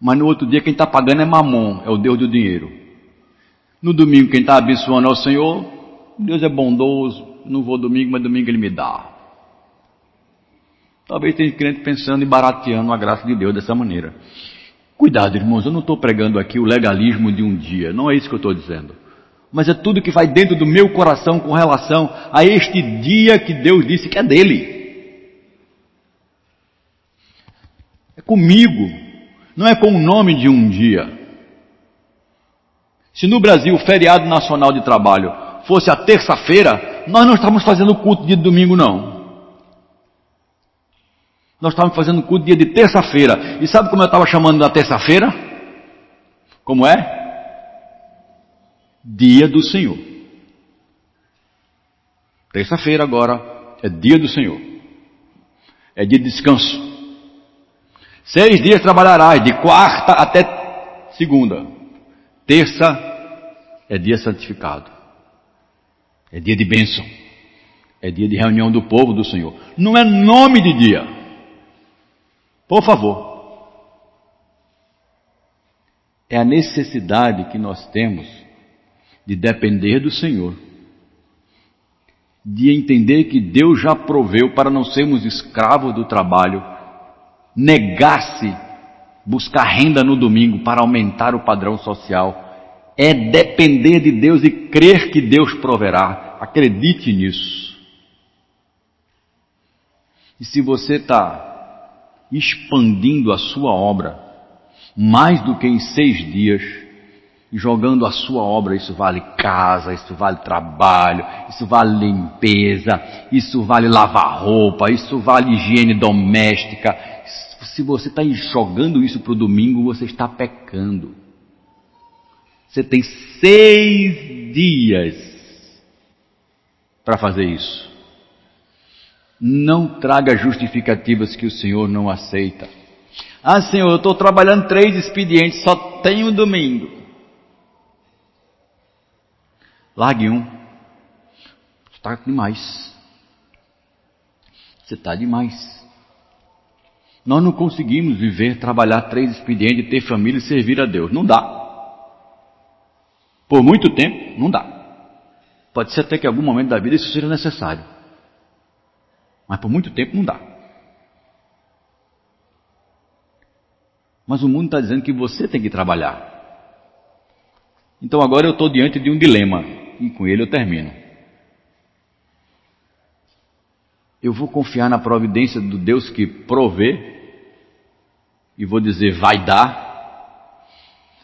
Mas no outro dia quem está pagando é mamon, é o Deus do dinheiro. No domingo quem está abençoando é o Senhor, Deus é bondoso, não vou domingo, mas domingo Ele me dá. Talvez tenha crente pensando e barateando a graça de Deus dessa maneira. Cuidado, irmãos, eu não estou pregando aqui o legalismo de um dia, não é isso que eu estou dizendo. Mas é tudo que vai dentro do meu coração com relação a este dia que Deus disse que é dele. É comigo, não é com o nome de um dia. Se no Brasil o feriado nacional de trabalho fosse a terça-feira, nós não estamos fazendo culto de domingo, não. Nós estávamos fazendo culto dia de terça-feira. E sabe como eu estava chamando na terça-feira? Como é? Dia do Senhor. Terça-feira agora é dia do Senhor. É dia de descanso. Seis dias trabalharás, de quarta até segunda. Terça é dia santificado. É dia de bênção. É dia de reunião do povo do Senhor. Não é nome de dia. Por favor. É a necessidade que nós temos de depender do Senhor, de entender que Deus já proveu para não sermos escravos do trabalho, negar-se buscar renda no domingo para aumentar o padrão social, é depender de Deus e crer que Deus proverá. Acredite nisso. E se você está expandindo a sua obra mais do que em seis dias, jogando a sua obra, isso vale casa, isso vale trabalho, isso vale limpeza, isso vale lavar roupa, isso vale higiene doméstica. Se você está jogando isso para o domingo, você está pecando. Você tem seis dias para fazer isso. Não traga justificativas que o Senhor não aceita. Ah, Senhor, eu estou trabalhando três expedientes, só tenho domingo. Largue um. Está demais. Você está demais. Nós não conseguimos viver, trabalhar três expedientes, ter família e servir a Deus. Não dá. Por muito tempo, não dá. Pode ser até que em algum momento da vida isso seja necessário. Mas por muito tempo não dá. Mas o mundo está dizendo que você tem que trabalhar. Então agora eu estou diante de um dilema, e com ele eu termino. Eu vou confiar na providência do Deus que provê, e vou dizer vai dar,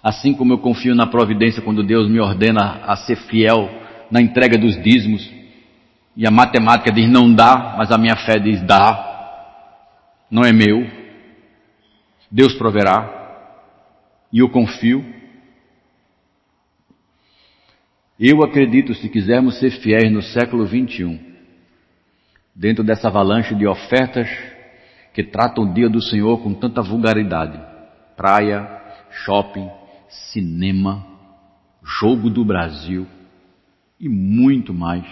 assim como eu confio na providência quando Deus me ordena a ser fiel na entrega dos dízimos, e a matemática diz não dá, mas a minha fé diz dá. Não é meu. Deus proverá. E eu confio. Eu acredito, se quisermos ser fiéis no século 21, dentro dessa avalanche de ofertas que tratam o dia do Senhor com tanta vulgaridade praia, shopping, cinema, jogo do Brasil e muito mais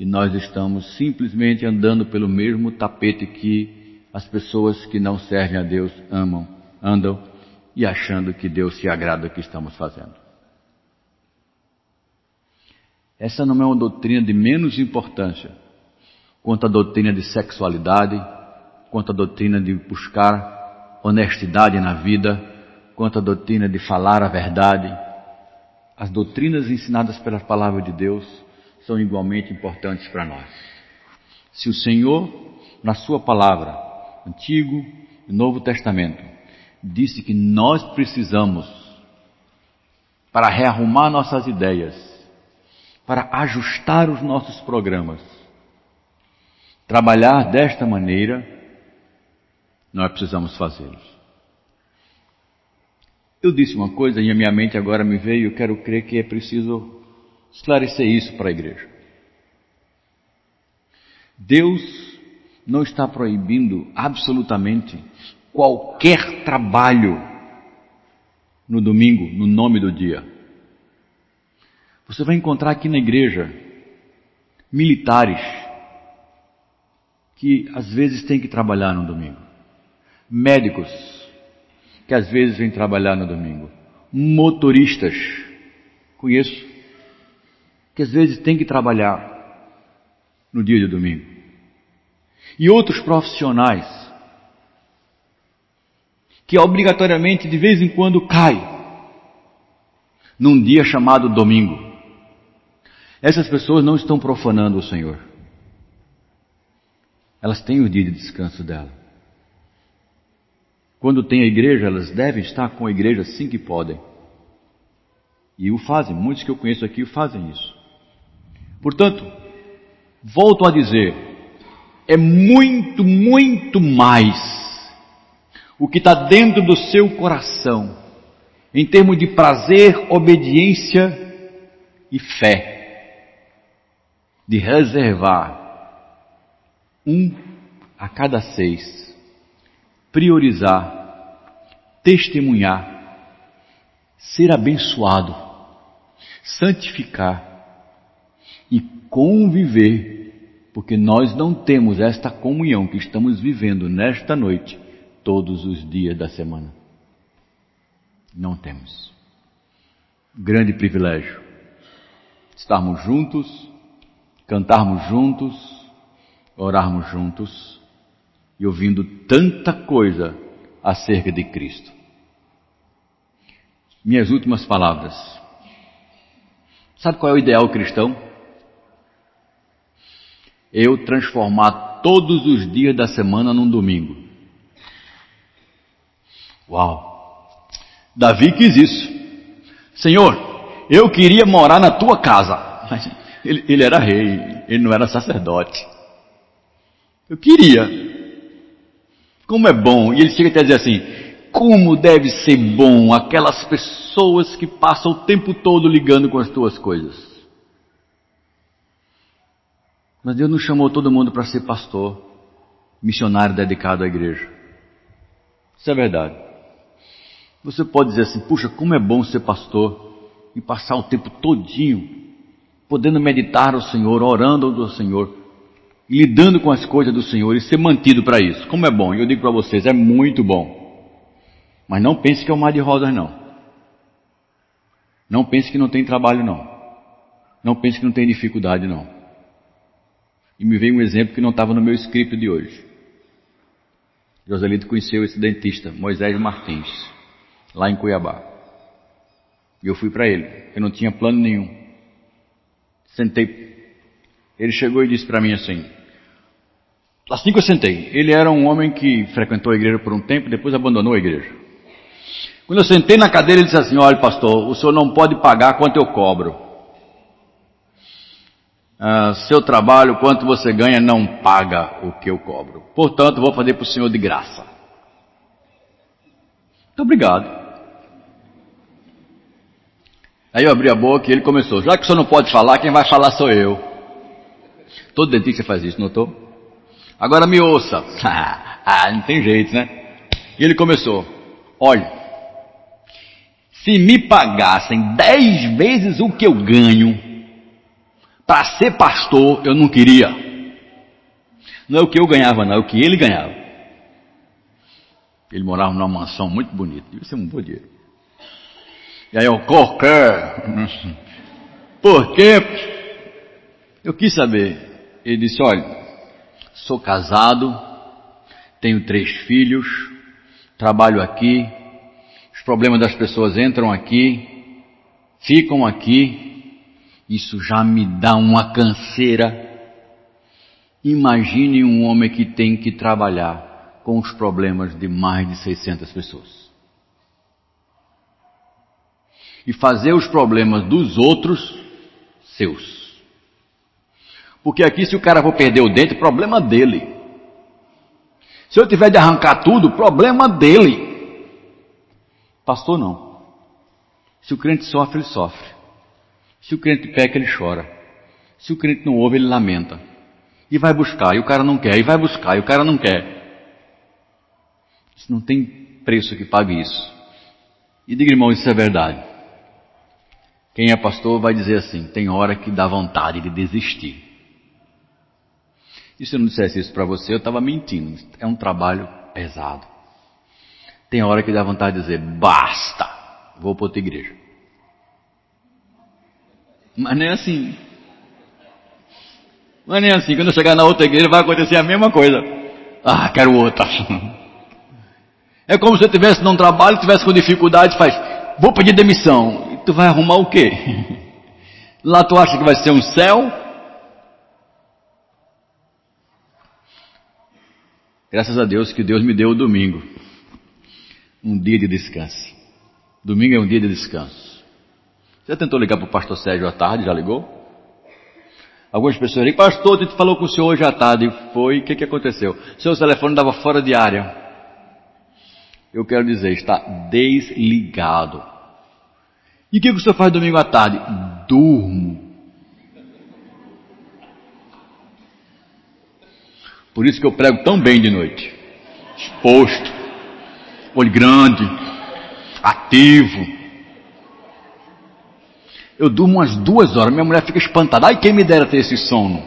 e nós estamos simplesmente andando pelo mesmo tapete que as pessoas que não servem a Deus amam, andam e achando que Deus se agrada do que estamos fazendo. Essa não é uma doutrina de menos importância quanto a doutrina de sexualidade, quanto a doutrina de buscar honestidade na vida, quanto a doutrina de falar a verdade. As doutrinas ensinadas pela palavra de Deus são igualmente importantes para nós. Se o Senhor, na Sua palavra, Antigo e Novo Testamento, disse que nós precisamos, para rearrumar nossas ideias, para ajustar os nossos programas, trabalhar desta maneira, nós precisamos fazê-los. Eu disse uma coisa e a minha mente agora me veio, eu quero crer que é preciso esclarecer isso para a igreja. Deus não está proibindo absolutamente qualquer trabalho no domingo, no nome do dia. Você vai encontrar aqui na igreja militares que às vezes têm que trabalhar no domingo, médicos que às vezes vêm trabalhar no domingo, motoristas, conheço, que às vezes têm que trabalhar no dia de domingo, e outros profissionais que obrigatoriamente de vez em quando cai num dia chamado domingo. Essas pessoas não estão profanando o Senhor. Elas têm o dia de descanso dela. Quando tem a igreja, elas devem estar com a igreja assim que podem. E o fazem, muitos que eu conheço aqui fazem isso. Portanto, volto a dizer, é muito, muito mais o que está dentro do seu coração, em termos de prazer, obediência e fé de reservar um a cada seis, priorizar, testemunhar, ser abençoado, santificar e conviver, porque nós não temos esta comunhão que estamos vivendo nesta noite todos os dias da semana. Não temos. Grande privilégio estarmos juntos cantarmos juntos, orarmos juntos e ouvindo tanta coisa acerca de Cristo. Minhas últimas palavras. Sabe qual é o ideal cristão? Eu transformar todos os dias da semana num domingo. Uau! Davi quis isso. Senhor, eu queria morar na tua casa. Ele, ele era rei, ele não era sacerdote. Eu queria. Como é bom. E ele chega até a dizer assim: como deve ser bom aquelas pessoas que passam o tempo todo ligando com as tuas coisas. Mas Deus não chamou todo mundo para ser pastor, missionário dedicado à igreja. Isso é verdade. Você pode dizer assim: puxa, como é bom ser pastor e passar o tempo todinho podendo meditar o Senhor, orando ao Senhor, lidando com as coisas do Senhor e ser mantido para isso. Como é bom, eu digo para vocês, é muito bom. Mas não pense que é um mar de rosas, não. Não pense que não tem trabalho, não. Não pense que não tem dificuldade, não. E me veio um exemplo que não estava no meu script de hoje. Joselito conheceu esse dentista, Moisés Martins, lá em Cuiabá. E eu fui para ele. Eu não tinha plano nenhum. Sentei. Ele chegou e disse para mim assim, assim que eu sentei, ele era um homem que frequentou a igreja por um tempo, depois abandonou a igreja. Quando eu sentei na cadeira, ele disse assim: Olha, pastor, o senhor não pode pagar quanto eu cobro. Ah, seu trabalho, quanto você ganha, não paga o que eu cobro. Portanto, vou fazer para o senhor de graça. Muito obrigado. Aí eu abri a boca e ele começou. Já que o senhor não pode falar, quem vai falar sou eu. Todo dentista faz isso, notou? Agora me ouça. ah, não tem jeito, né? E ele começou. Olha, se me pagassem dez vezes o que eu ganho para ser pastor, eu não queria. Não é o que eu ganhava, não, é o que ele ganhava. Ele morava numa mansão muito bonita, devia ser um bom dinheiro. E aí eu, qualquer. Porque eu quis saber. Ele disse, olha, sou casado, tenho três filhos, trabalho aqui, os problemas das pessoas entram aqui, ficam aqui, isso já me dá uma canseira. Imagine um homem que tem que trabalhar com os problemas de mais de 600 pessoas e fazer os problemas dos outros seus. Porque aqui, se o cara for perder o dente, problema dele. Se eu tiver de arrancar tudo, problema dele. Pastor, não. Se o crente sofre, ele sofre. Se o crente peca, ele chora. Se o crente não ouve, ele lamenta. E vai buscar, e o cara não quer, e vai buscar, e o cara não quer. Isso não tem preço que pague isso. E diga, irmão, isso é verdade. Quem é pastor vai dizer assim: tem hora que dá vontade de desistir. E se eu não dissesse isso para você, eu estava mentindo. É um trabalho pesado. Tem hora que dá vontade de dizer: basta, vou para outra igreja. Mas nem assim. Mas nem assim. Quando chegar na outra igreja vai acontecer a mesma coisa. Ah, quero outra. É como se eu estivesse num trabalho, estivesse com dificuldade, faz, vou pedir demissão. E tu vai arrumar o quê? Lá tu acha que vai ser um céu? Graças a Deus que Deus me deu o domingo. Um dia de descanso. Domingo é um dia de descanso. Você tentou ligar para o pastor Sérgio à tarde? Já ligou? Algumas pessoas dizem, pastor, gente falou com o senhor hoje à tarde. Foi, o que, que aconteceu? Seu telefone estava fora de área. Eu quero dizer, está desligado. E o que, que o senhor faz domingo à tarde? Durmo. Por isso que eu prego tão bem de noite. Exposto. Olho grande. Ativo. Eu durmo umas duas horas. Minha mulher fica espantada. Ai, quem me dera ter esse sono.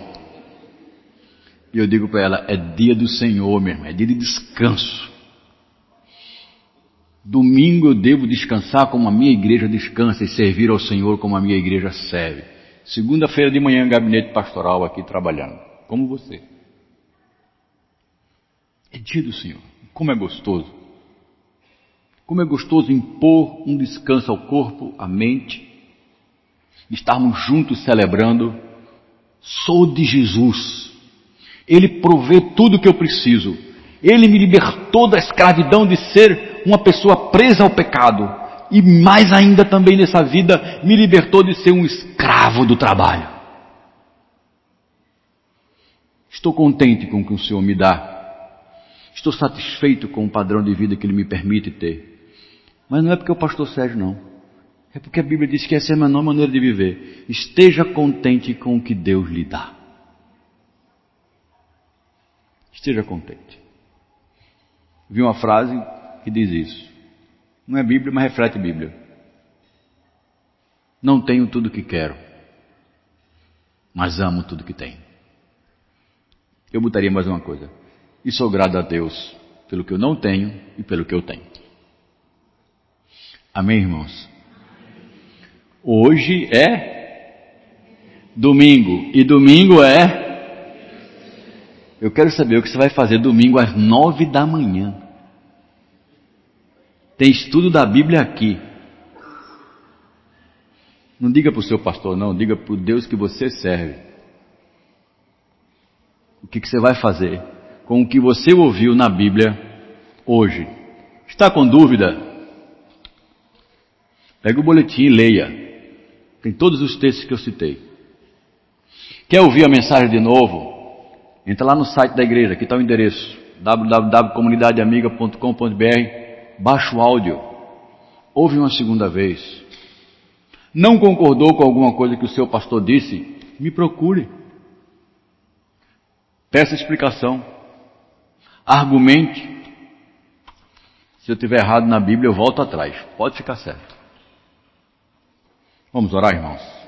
E eu digo para ela: é dia do Senhor, meu irmão. É dia de descanso. Domingo eu devo descansar como a minha igreja descansa e servir ao Senhor como a minha igreja serve. Segunda-feira de manhã, gabinete pastoral aqui trabalhando, como você. É dia do Senhor. Como é gostoso. Como é gostoso impor um descanso ao corpo, à mente, estarmos juntos celebrando. Sou de Jesus. Ele provê tudo o que eu preciso. Ele me libertou da escravidão de ser uma pessoa presa ao pecado. E mais ainda também nessa vida, me libertou de ser um escravo do trabalho. Estou contente com o que o Senhor me dá. Estou satisfeito com o padrão de vida que Ele me permite ter. Mas não é porque o pastor Sérgio, não. É porque a Bíblia diz que essa é a menor maneira de viver. Esteja contente com o que Deus lhe dá. Esteja contente vi uma frase que diz isso. Não é Bíblia, mas reflete Bíblia. Não tenho tudo que quero, mas amo tudo que tenho. Eu botaria mais uma coisa. E sou grato a Deus pelo que eu não tenho e pelo que eu tenho. Amém, irmãos? Hoje é domingo e domingo é. Eu quero saber o que você vai fazer domingo às nove da manhã. Tem estudo da Bíblia aqui. Não diga para o seu pastor, não, diga para o Deus que você serve. O que, que você vai fazer com o que você ouviu na Bíblia hoje? Está com dúvida? Pega o boletim e leia. Tem todos os textos que eu citei. Quer ouvir a mensagem de novo? Entra lá no site da igreja, aqui está o endereço www.comunidadeamiga.com.br baixa o áudio, ouve uma segunda vez. Não concordou com alguma coisa que o seu pastor disse? Me procure. Peça explicação. Argumente. Se eu tiver errado na Bíblia, eu volto atrás. Pode ficar certo. Vamos orar, irmãos.